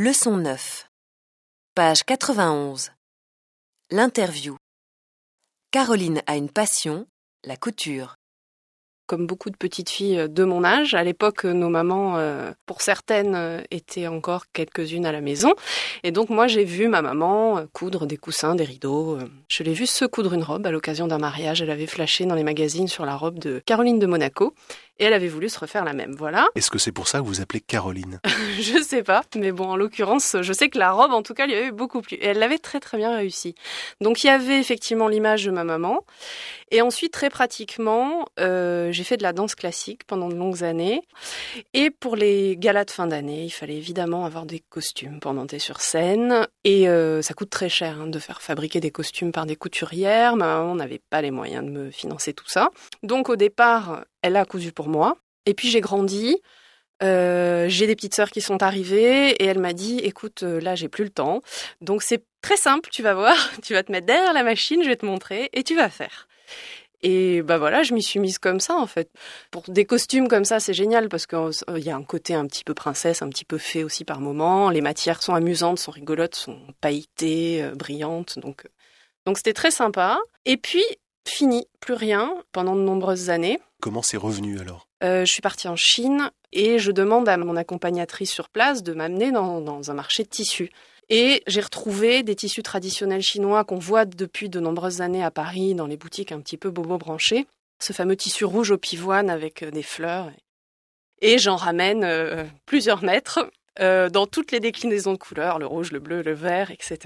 Leçon 9. Page 91. L'interview. Caroline a une passion, la couture. Comme beaucoup de petites filles de mon âge, à l'époque, nos mamans, euh, pour certaines, euh, étaient encore quelques-unes à la maison. Et donc, moi, j'ai vu ma maman euh, coudre des coussins, des rideaux. euh. Je l'ai vue se coudre une robe à l'occasion d'un mariage. Elle avait flashé dans les magazines sur la robe de Caroline de Monaco. Et elle avait voulu se refaire la même. Voilà. Est-ce que c'est pour ça que vous appelez Caroline? Je sais pas, mais bon, en l'occurrence, je sais que la robe, en tout cas, lui avait beaucoup plu. Et elle l'avait très très bien réussi. Donc il y avait effectivement l'image de ma maman. Et ensuite, très pratiquement, euh, j'ai fait de la danse classique pendant de longues années. Et pour les galas de fin d'année, il fallait évidemment avoir des costumes pour monter sur scène. Et euh, ça coûte très cher hein, de faire fabriquer des costumes par des couturières. Ma maman n'avait pas les moyens de me financer tout ça. Donc au départ, elle a cousu pour moi. Et puis j'ai grandi. Euh, j'ai des petites sœurs qui sont arrivées et elle m'a dit écoute euh, là j'ai plus le temps. Donc c'est très simple tu vas voir tu vas te mettre derrière la machine je vais te montrer et tu vas faire. Et bah voilà je m'y suis mise comme ça en fait. Pour des costumes comme ça c'est génial parce qu'il y a un côté un petit peu princesse un petit peu fait aussi par moment. Les matières sont amusantes sont rigolotes sont pailletées euh, brillantes. Donc euh, donc c'était très sympa. Et puis fini plus rien pendant de nombreuses années Comment c'est revenu alors? Euh, je suis partie en Chine et je demande à mon accompagnatrice sur place de m'amener dans, dans un marché de tissus. Et j'ai retrouvé des tissus traditionnels chinois qu'on voit depuis de nombreuses années à Paris dans les boutiques un petit peu bobo branchées. Ce fameux tissu rouge au pivoine avec euh, des fleurs. Et j'en ramène euh, plusieurs mètres euh, dans toutes les déclinaisons de couleurs, le rouge, le bleu, le vert, etc.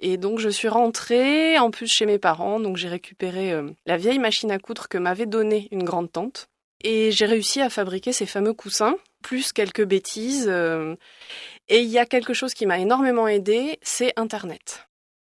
Et donc je suis rentrée en plus chez mes parents, donc j'ai récupéré euh, la vieille machine à coudre que m'avait donnée une grande tante. Et j'ai réussi à fabriquer ces fameux coussins, plus quelques bêtises. euh, et il y a quelque chose qui m'a énormément aidé, c'est Internet.